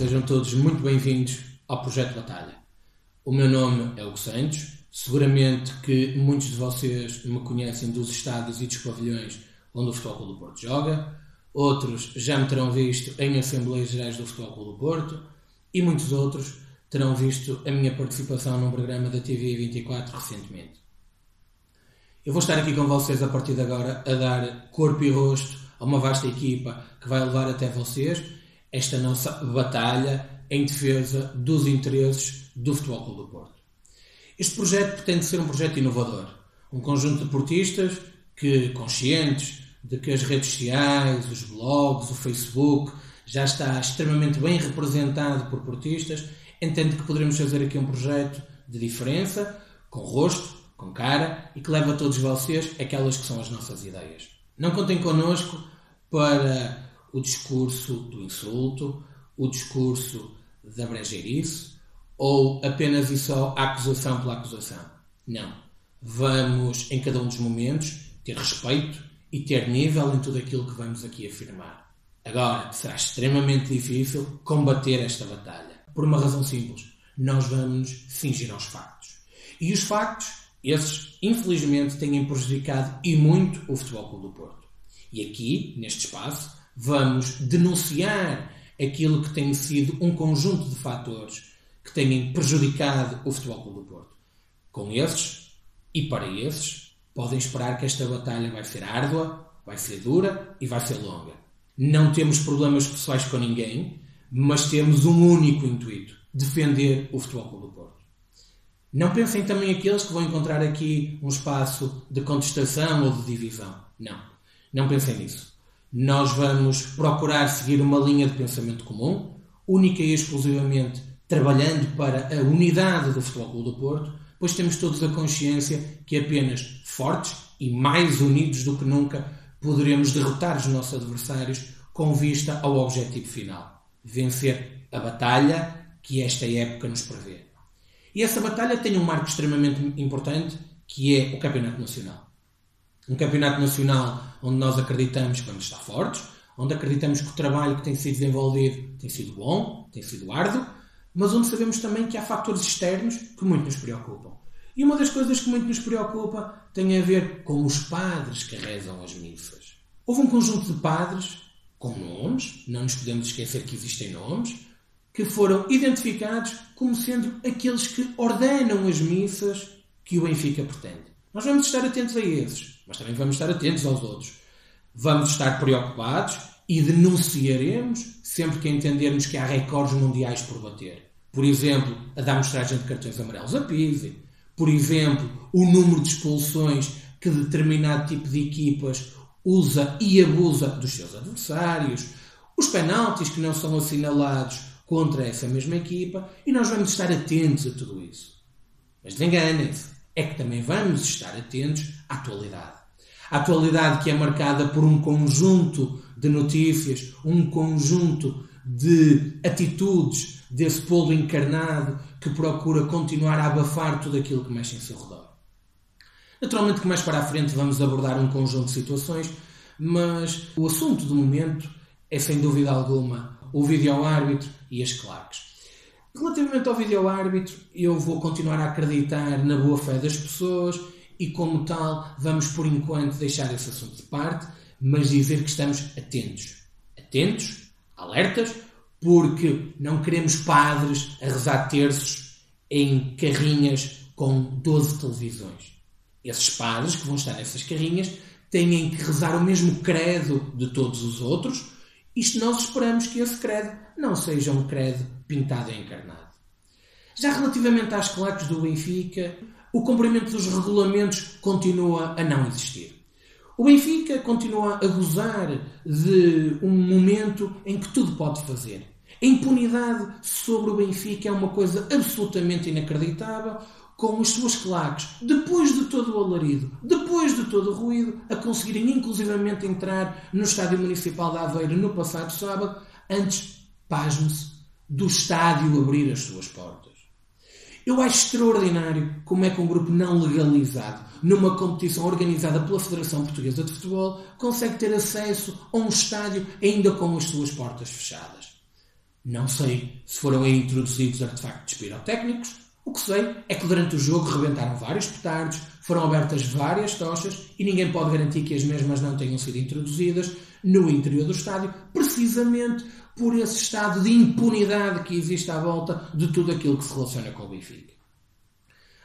sejam todos muito bem-vindos ao Projeto Batalha. O meu nome é Hugo Santos, seguramente que muitos de vocês me conhecem dos estádios e dos pavilhões onde o Futebol do Porto joga, outros já me terão visto em Assembleias Gerais do Futebol do Porto e muitos outros terão visto a minha participação num programa da TV 24 recentemente. Eu vou estar aqui com vocês a partir de agora a dar corpo e rosto a uma vasta equipa que vai levar até vocês esta nossa batalha em defesa dos interesses do Futebol Clube do Porto. Este projeto pretende ser um projeto inovador, um conjunto de portistas que, conscientes de que as redes sociais, os blogs, o Facebook já está extremamente bem representado por portistas, entende que poderemos fazer aqui um projeto de diferença, com rosto, com cara e que leva a todos vocês aquelas que são as nossas ideias. Não contem connosco para o discurso do insulto, o discurso da brejeirice ou apenas e só a acusação pela acusação. Não. Vamos, em cada um dos momentos, ter respeito e ter nível em tudo aquilo que vamos aqui afirmar. Agora, será extremamente difícil combater esta batalha. Por uma razão simples. Nós vamos fingir aos factos. E os factos, esses, infelizmente, têm prejudicado e muito o Futebol Clube do Porto. E aqui, neste espaço, vamos denunciar aquilo que tem sido um conjunto de fatores que têm prejudicado o Futebol do Porto. Com esses e para esses, podem esperar que esta batalha vai ser árdua, vai ser dura e vai ser longa. Não temos problemas pessoais com ninguém, mas temos um único intuito: defender o Futebol do Porto. Não pensem também aqueles que vão encontrar aqui um espaço de contestação ou de divisão. Não. Não pensem nisso. Nós vamos procurar seguir uma linha de pensamento comum, única e exclusivamente trabalhando para a unidade do Futebol Clube do Porto, pois temos todos a consciência que apenas fortes e mais unidos do que nunca poderemos derrotar os nossos adversários com vista ao objetivo final: vencer a batalha que esta época nos prevê. E essa batalha tem um marco extremamente importante que é o Campeonato Nacional. Um campeonato nacional onde nós acreditamos vamos estar fortes, onde acreditamos que o trabalho que tem sido desenvolvido tem sido bom, tem sido árduo, mas onde sabemos também que há fatores externos que muito nos preocupam. E uma das coisas que muito nos preocupa tem a ver com os padres que rezam as missas. Houve um conjunto de padres com nomes, não nos podemos esquecer que existem nomes, que foram identificados como sendo aqueles que ordenam as missas que o Benfica pretende. Nós vamos estar atentos a esses mas também vamos estar atentos aos outros. Vamos estar preocupados e denunciaremos sempre que entendermos que há recordes mundiais por bater. Por exemplo, a da amostragem de cartões amarelos a Pise. Por exemplo, o número de expulsões que determinado tipo de equipas usa e abusa dos seus adversários. Os penaltis que não são assinalados contra essa mesma equipa. E nós vamos estar atentos a tudo isso. Mas desenganem-se. É que também vamos estar atentos à atualidade. Atualidade que é marcada por um conjunto de notícias, um conjunto de atitudes desse polo encarnado que procura continuar a abafar tudo aquilo que mexe em seu redor. Naturalmente que mais para a frente vamos abordar um conjunto de situações, mas o assunto do momento é sem dúvida alguma o vídeo-árbitro e as claques. Relativamente ao vídeo-árbitro, eu vou continuar a acreditar na boa fé das pessoas e, como tal, vamos por enquanto deixar esse assunto de parte, mas dizer que estamos atentos. Atentos, alertas, porque não queremos padres a rezar terços em carrinhas com 12 televisões. Esses padres que vão estar nessas carrinhas têm que rezar o mesmo credo de todos os outros, isto nós esperamos que esse credo não seja um credo pintado e encarnado. Já relativamente às claques do Benfica, o cumprimento dos regulamentos continua a não existir. O Benfica continua a gozar de um momento em que tudo pode fazer. A impunidade sobre o Benfica é uma coisa absolutamente inacreditável, com as suas claques, depois de todo o alarido, depois de todo o ruído, a conseguirem inclusivamente entrar no Estádio Municipal de Aveiro no passado sábado, antes, pasme-se, do estádio abrir as suas portas. Eu acho extraordinário como é que um grupo não legalizado, numa competição organizada pela Federação Portuguesa de Futebol, consegue ter acesso a um estádio ainda com as suas portas fechadas. Não sei se foram aí introduzidos artefactos pirotécnicos. O que sei é que durante o jogo rebentaram vários petardos, foram abertas várias tochas e ninguém pode garantir que as mesmas não tenham sido introduzidas no interior do estádio, precisamente por esse estado de impunidade que existe à volta de tudo aquilo que se relaciona com o Benfica.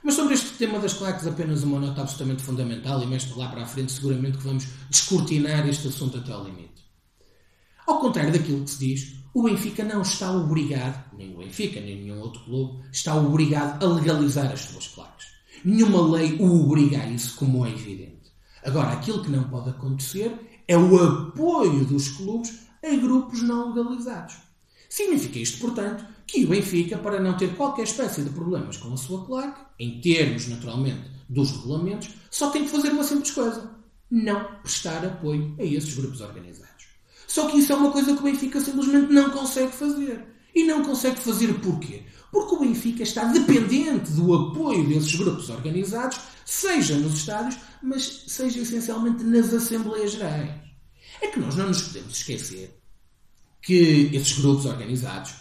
Mas sobre este tema das claques, apenas uma nota absolutamente fundamental, e mais lá para a frente, seguramente que vamos descortinar este assunto até ao limite. Ao contrário daquilo que se diz, o Benfica não está obrigado, nem o Benfica, nem nenhum outro clube, está obrigado a legalizar as suas claques. Nenhuma lei o obriga a isso, como é evidente. Agora, aquilo que não pode acontecer é o apoio dos clubes a grupos não legalizados. Significa isto, portanto, que o Benfica, para não ter qualquer espécie de problemas com a sua claque, em termos, naturalmente, dos regulamentos, só tem que fazer uma simples coisa: não prestar apoio a esses grupos organizados. Só que isso é uma coisa que o Benfica simplesmente não consegue fazer. E não consegue fazer porquê? Porque o Benfica está dependente do apoio desses grupos organizados, seja nos estádios, mas seja essencialmente nas Assembleias Gerais. É que nós não nos podemos esquecer que esses grupos organizados,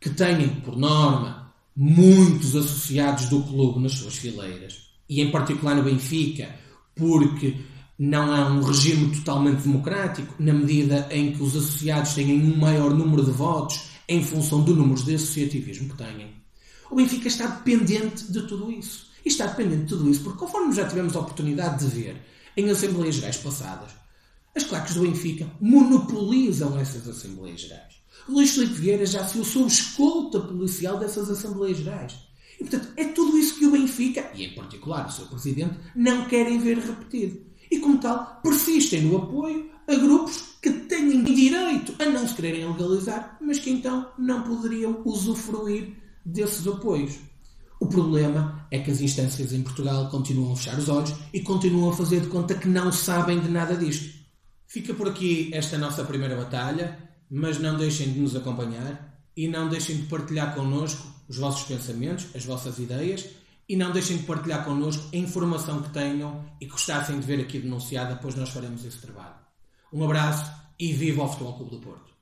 que têm, por norma, muitos associados do clube nas suas fileiras, e em particular no Benfica, porque não há um regime totalmente democrático, na medida em que os associados têm um maior número de votos em função do número de associativismo que têm. O Benfica está dependente de tudo isso. E está dependente de tudo isso porque, conforme já tivemos a oportunidade de ver em Assembleias Gerais passadas, as claques do Benfica monopolizam essas Assembleias Gerais. Luís Filipe Vieira já se sob escolta policial dessas Assembleias Gerais. E, portanto, é tudo isso que o Benfica, e em particular o seu presidente, não querem ver repetido. E, como tal, persistem no apoio a grupos que têm direito a não se quererem legalizar, mas que então não poderiam usufruir desses apoios. O problema é que as instâncias em Portugal continuam a fechar os olhos e continuam a fazer de conta que não sabem de nada disto. Fica por aqui esta nossa primeira batalha, mas não deixem de nos acompanhar e não deixem de partilhar connosco os vossos pensamentos, as vossas ideias e não deixem de partilhar connosco a informação que tenham e gostassem de ver aqui denunciada, pois nós faremos esse trabalho. Um abraço e viva o Futebol Clube do Porto!